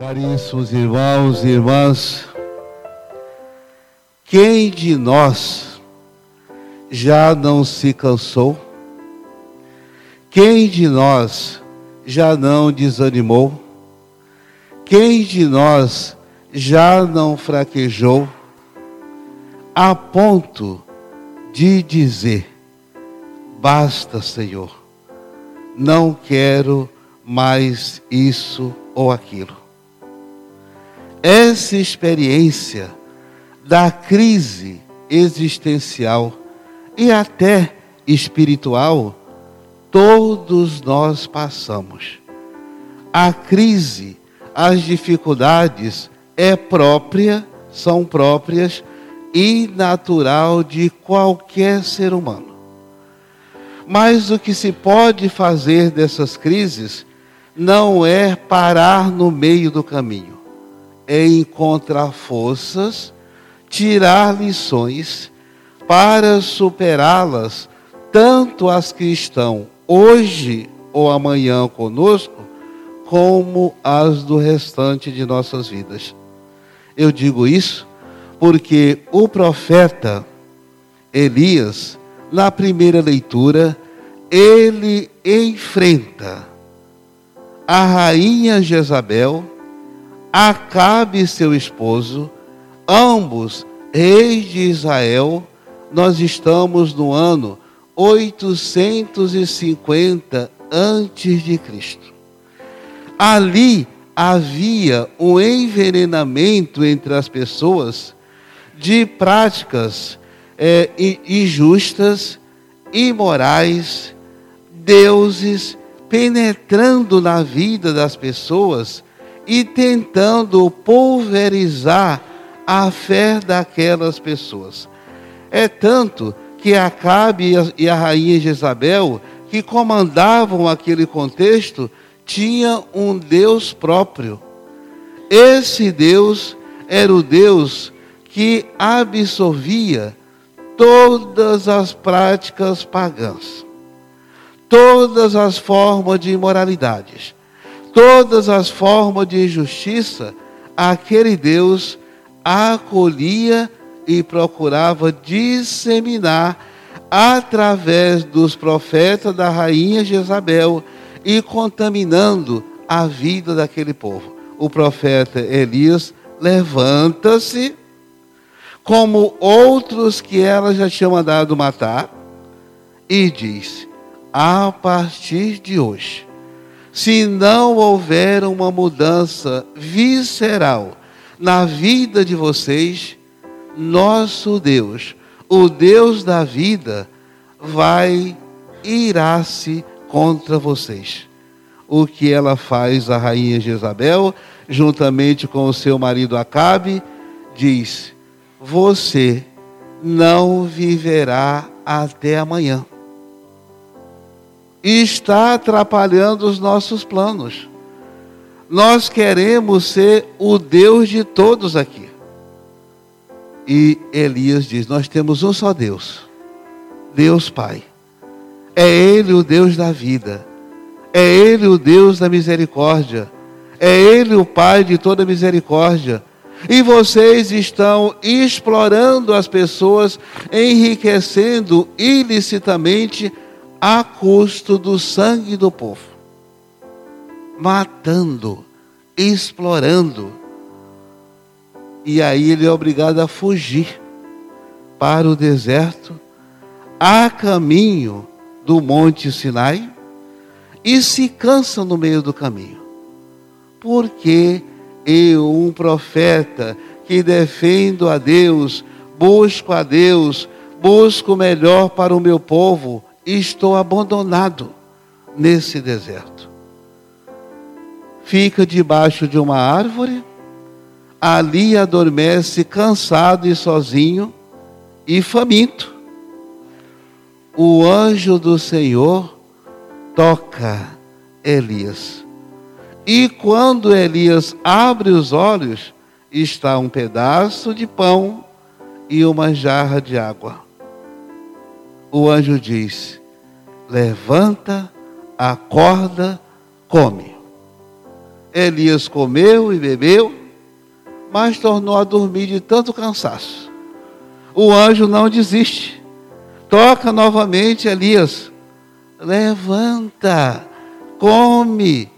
Caríssimos irmãos e irmãs, quem de nós já não se cansou? Quem de nós já não desanimou? Quem de nós já não fraquejou a ponto de dizer: basta, Senhor, não quero mais isso ou aquilo? Essa experiência da crise existencial e até espiritual, todos nós passamos. A crise, as dificuldades é própria, são próprias e natural de qualquer ser humano. Mas o que se pode fazer dessas crises não é parar no meio do caminho é encontrar forças, tirar lições para superá-las, tanto as que estão hoje ou amanhã conosco, como as do restante de nossas vidas. Eu digo isso porque o profeta Elias, na primeira leitura, ele enfrenta a rainha Jezabel Acabe seu esposo, ambos reis de Israel, nós estamos no ano 850 antes de Cristo. Ali havia um envenenamento entre as pessoas de práticas é, injustas, imorais, deuses penetrando na vida das pessoas e tentando pulverizar a fé daquelas pessoas. É tanto que Acabe e a rainha Jezabel, que comandavam aquele contexto, tinha um Deus próprio. Esse Deus era o Deus que absorvia todas as práticas pagãs, todas as formas de imoralidades todas as formas de injustiça, aquele Deus acolhia e procurava disseminar através dos profetas da rainha Jezabel e contaminando a vida daquele povo. O profeta Elias levanta-se, como outros que ela já tinha mandado matar, e diz: a partir de hoje, se não houver uma mudança visceral na vida de vocês, nosso Deus, o Deus da vida, vai irar-se contra vocês. O que ela faz, a rainha Jezabel, juntamente com o seu marido Acabe, diz: Você não viverá até amanhã e está atrapalhando os nossos planos. Nós queremos ser o Deus de todos aqui. E Elias diz: Nós temos um só Deus, Deus Pai. É Ele o Deus da vida, é Ele o Deus da misericórdia, é Ele o Pai de toda misericórdia. E vocês estão explorando as pessoas, enriquecendo ilicitamente a custo do sangue do povo, matando, explorando. E aí ele é obrigado a fugir para o deserto, a caminho do Monte Sinai, e se cansa no meio do caminho. Porque eu, um profeta que defendo a Deus, busco a Deus, busco o melhor para o meu povo, estou abandonado nesse deserto. Fica debaixo de uma árvore, ali adormece cansado e sozinho e faminto. O anjo do Senhor toca Elias. E quando Elias abre os olhos, está um pedaço de pão e uma jarra de água o anjo diz: Levanta, acorda, come. Elias comeu e bebeu, mas tornou a dormir de tanto cansaço. O anjo não desiste. Toca novamente Elias. Levanta, come,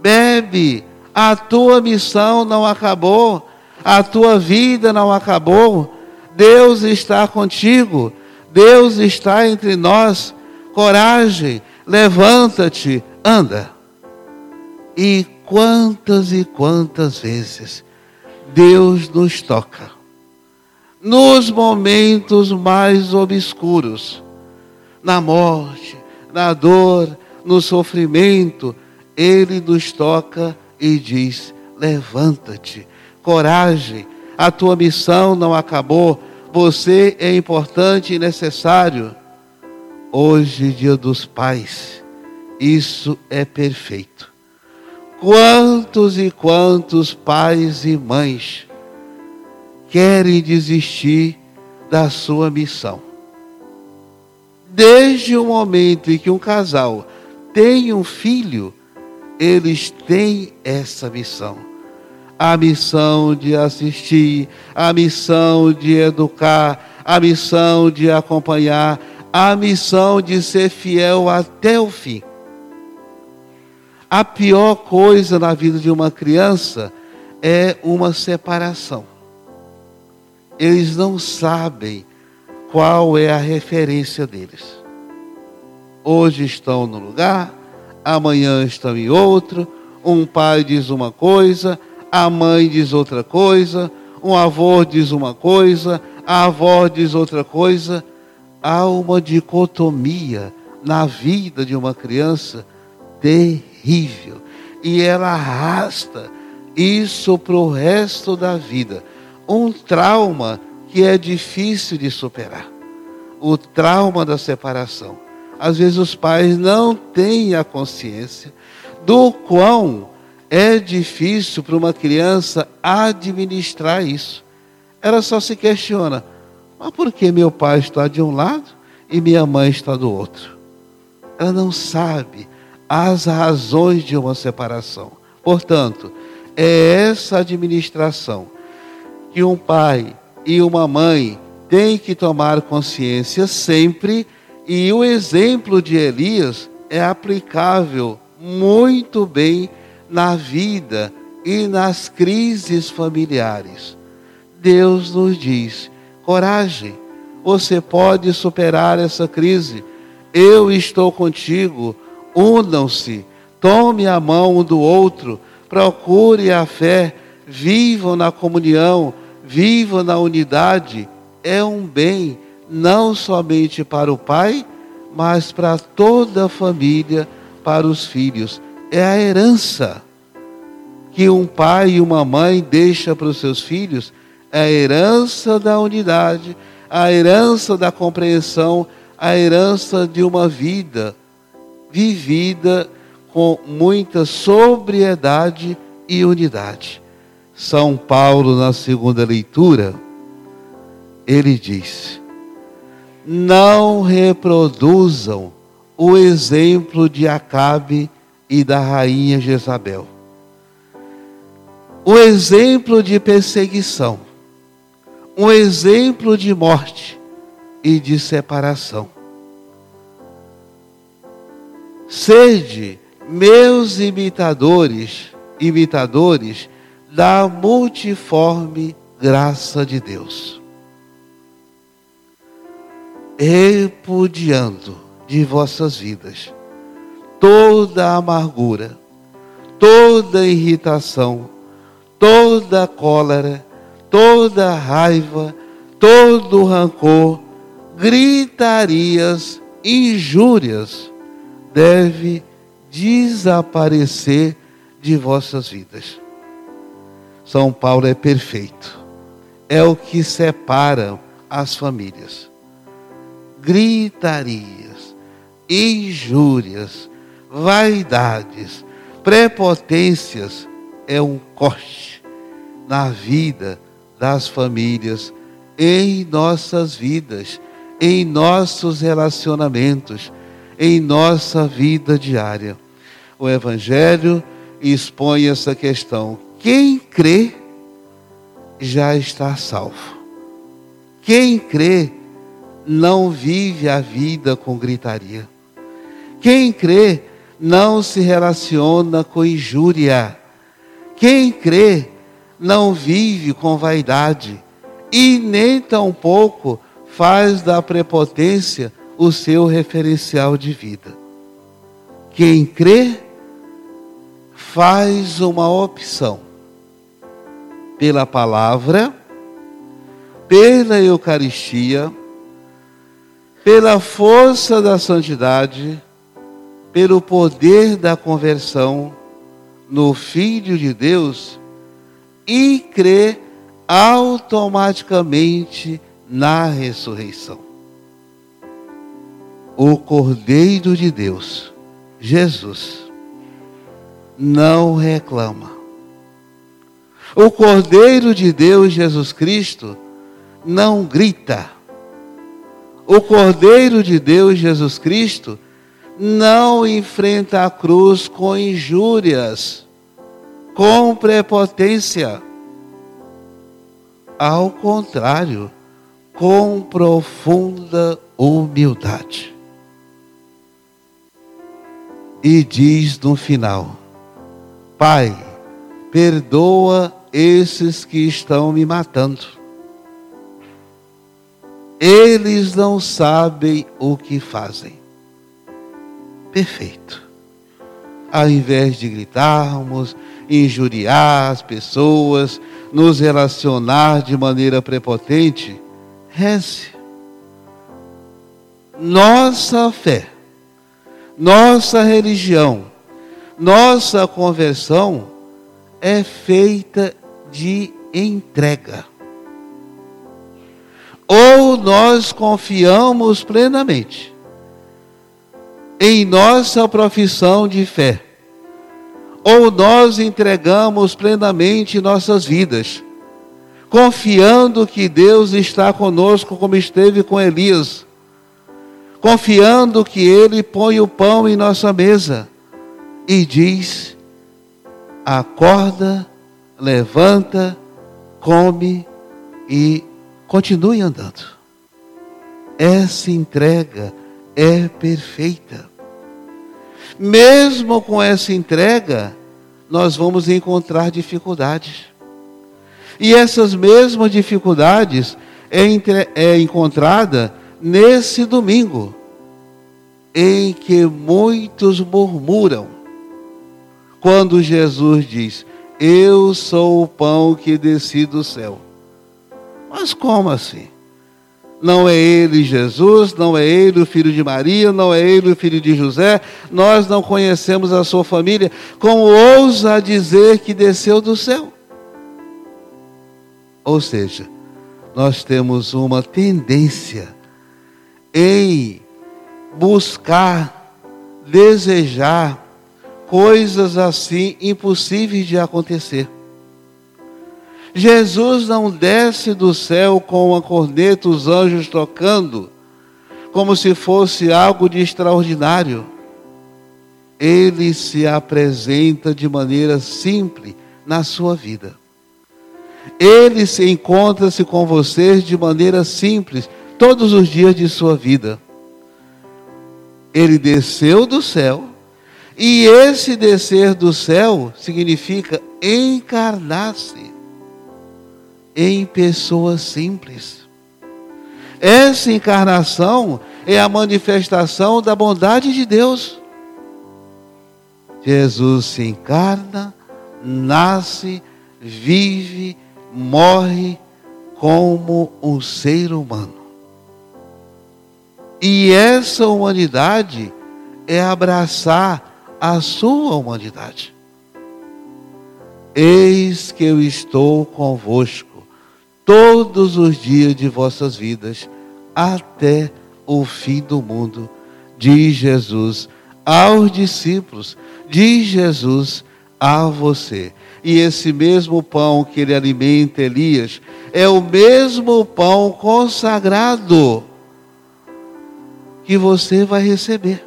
bebe. A tua missão não acabou. A tua vida não acabou. Deus está contigo. Deus está entre nós. Coragem, levanta-te, anda. E quantas e quantas vezes Deus nos toca. Nos momentos mais obscuros, na morte, na dor, no sofrimento, Ele nos toca e diz: levanta-te, coragem, a tua missão não acabou, você é importante e necessário. Hoje, dia dos pais, isso é perfeito. Quantos e quantos pais e mães querem desistir da sua missão? Desde o momento em que um casal tem um filho, eles têm essa missão. A missão de assistir, a missão de educar, a missão de acompanhar, a missão de ser fiel até o fim. A pior coisa na vida de uma criança é uma separação. Eles não sabem qual é a referência deles. Hoje estão no lugar, amanhã estão em outro. Um pai diz uma coisa, a mãe diz outra coisa, um avô diz uma coisa, a avó diz outra coisa. Há uma dicotomia na vida de uma criança terrível. E ela arrasta isso para o resto da vida. Um trauma que é difícil de superar. O trauma da separação. Às vezes os pais não têm a consciência do quão é difícil para uma criança administrar isso. Ela só se questiona: mas por que meu pai está de um lado e minha mãe está do outro? Ela não sabe as razões de uma separação. Portanto, é essa administração que um pai e uma mãe têm que tomar consciência sempre, e o exemplo de Elias é aplicável muito bem na vida e nas crises familiares. Deus nos diz: coragem, você pode superar essa crise. Eu estou contigo unam-se, tome a mão um do outro, procure a fé, vivam na comunhão, vivam na unidade. É um bem não somente para o pai, mas para toda a família, para os filhos. É a herança que um pai e uma mãe deixa para os seus filhos, é a herança da unidade, a herança da compreensão, a herança de uma vida vivida com muita sobriedade e unidade. São Paulo, na segunda leitura, ele diz: Não reproduzam o exemplo de Acabe e da rainha Jezabel. O exemplo de perseguição, um exemplo de morte e de separação Sede meus imitadores, imitadores da multiforme graça de Deus. Repudiando de vossas vidas toda amargura, toda irritação, toda cólera, toda raiva, todo rancor, gritarias, injúrias, deve desaparecer de vossas vidas. São Paulo é perfeito. É o que separa as famílias. Gritarias, injúrias, vaidades, prepotências é um corte na vida das famílias, em nossas vidas, em nossos relacionamentos em nossa vida diária. O Evangelho expõe essa questão. Quem crê já está salvo. Quem crê não vive a vida com gritaria. Quem crê não se relaciona com injúria. Quem crê não vive com vaidade e nem tampouco faz da prepotência o seu referencial de vida. Quem crê faz uma opção pela palavra, pela Eucaristia, pela força da santidade, pelo poder da conversão no Filho de Deus e crê automaticamente na ressurreição. O Cordeiro de Deus, Jesus, não reclama. O Cordeiro de Deus, Jesus Cristo, não grita. O Cordeiro de Deus, Jesus Cristo, não enfrenta a cruz com injúrias, com prepotência. Ao contrário, com profunda humildade. E diz no final: Pai, perdoa esses que estão me matando. Eles não sabem o que fazem perfeito. Ao invés de gritarmos, injuriar as pessoas, nos relacionar de maneira prepotente, reze. Nossa fé, nossa religião, nossa conversão é feita de entrega. Ou nós confiamos plenamente em nossa profissão de fé, ou nós entregamos plenamente nossas vidas, confiando que Deus está conosco como esteve com Elias, confiando que Ele põe o pão em nossa mesa e diz: acorda, levanta, come e continue andando. Essa entrega é perfeita. Mesmo com essa entrega, nós vamos encontrar dificuldades. E essas mesmas dificuldades é, entre, é encontrada nesse domingo, em que muitos murmuram, quando Jesus diz: Eu sou o pão que desci do céu. Mas como assim? Não é ele Jesus, não é ele o filho de Maria, não é ele o filho de José, nós não conhecemos a sua família, como ousa dizer que desceu do céu? Ou seja, nós temos uma tendência em buscar, desejar coisas assim impossíveis de acontecer. Jesus não desce do céu com uma corneta, os anjos tocando, como se fosse algo de extraordinário. Ele se apresenta de maneira simples na sua vida. Ele se encontra-se com vocês de maneira simples todos os dias de sua vida. Ele desceu do céu, e esse descer do céu significa encarnar-se em pessoas simples. Essa encarnação é a manifestação da bondade de Deus. Jesus se encarna, nasce, vive, morre como um ser humano. E essa humanidade é abraçar a sua humanidade. Eis que eu estou convosco todos os dias de vossas vidas, até o fim do mundo, diz Jesus aos discípulos, diz Jesus a você. E esse mesmo pão que ele alimenta Elias é o mesmo pão consagrado que você vai receber.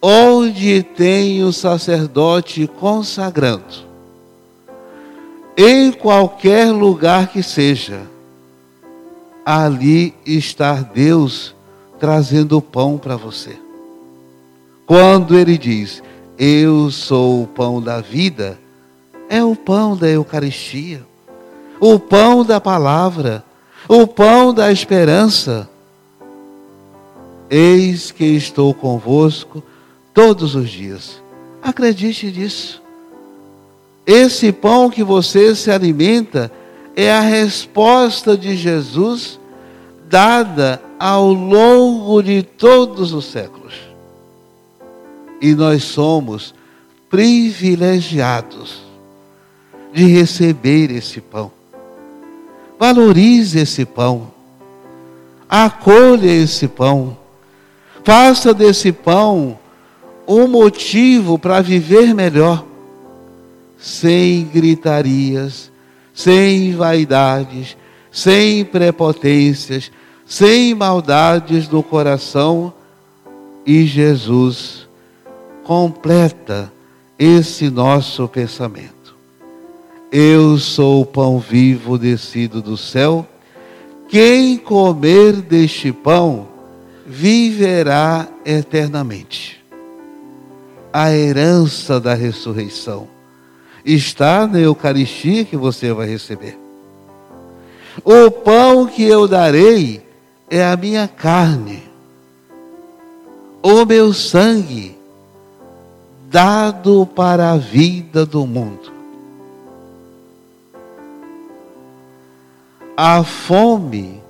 Onde tem o sacerdote consagrando, em qualquer lugar que seja, ali está Deus trazendo o pão para você. Quando ele diz, Eu sou o pão da vida, é o pão da Eucaristia, o pão da palavra, o pão da esperança. Eis que estou convosco todos os dias. Acredite nisso. Esse pão que você se alimenta é a resposta de Jesus dada ao longo de todos os séculos. E nós somos privilegiados de receber esse pão. Valorize esse pão. Acolha esse pão. Faça desse pão um motivo para viver melhor, sem gritarias, sem vaidades, sem prepotências, sem maldades no coração. E Jesus completa esse nosso pensamento. Eu sou o pão vivo descido do céu. Quem comer deste pão viverá eternamente. A herança da ressurreição está na Eucaristia que você vai receber. O pão que eu darei é a minha carne, o meu sangue, dado para a vida do mundo. A fome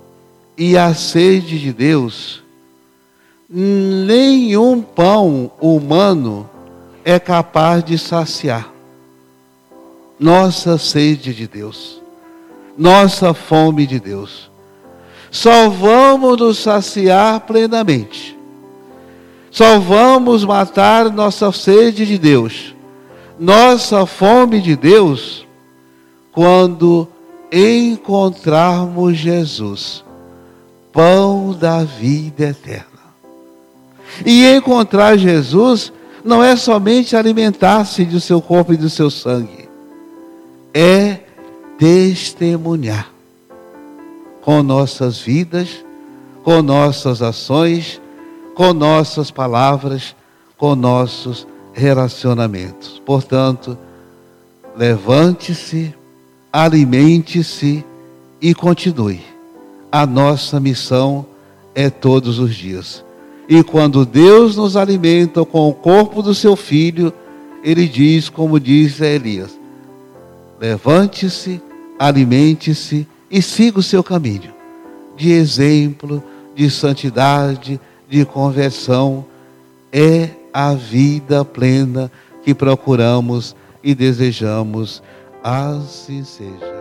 e a sede de Deus, nenhum pão humano é capaz de saciar. Nossa sede de Deus, nossa fome de Deus só vamos nos saciar plenamente. Só vamos matar nossa sede de Deus, nossa fome de Deus, quando encontrarmos Jesus, pão da vida eterna. E encontrar Jesus não é somente alimentar-se do seu corpo e do seu sangue, é testemunhar com nossas vidas, com nossas ações, com nossas palavras, com nossos relacionamentos. Portanto, levante-se, alimente-se e continue. A nossa missão é todos os dias. E quando Deus nos alimenta com o corpo do seu filho, ele diz, como diz Elias: levante-se, alimente-se e siga o seu caminho de exemplo, de santidade, de conversão. É a vida plena que procuramos e desejamos. Assim seja.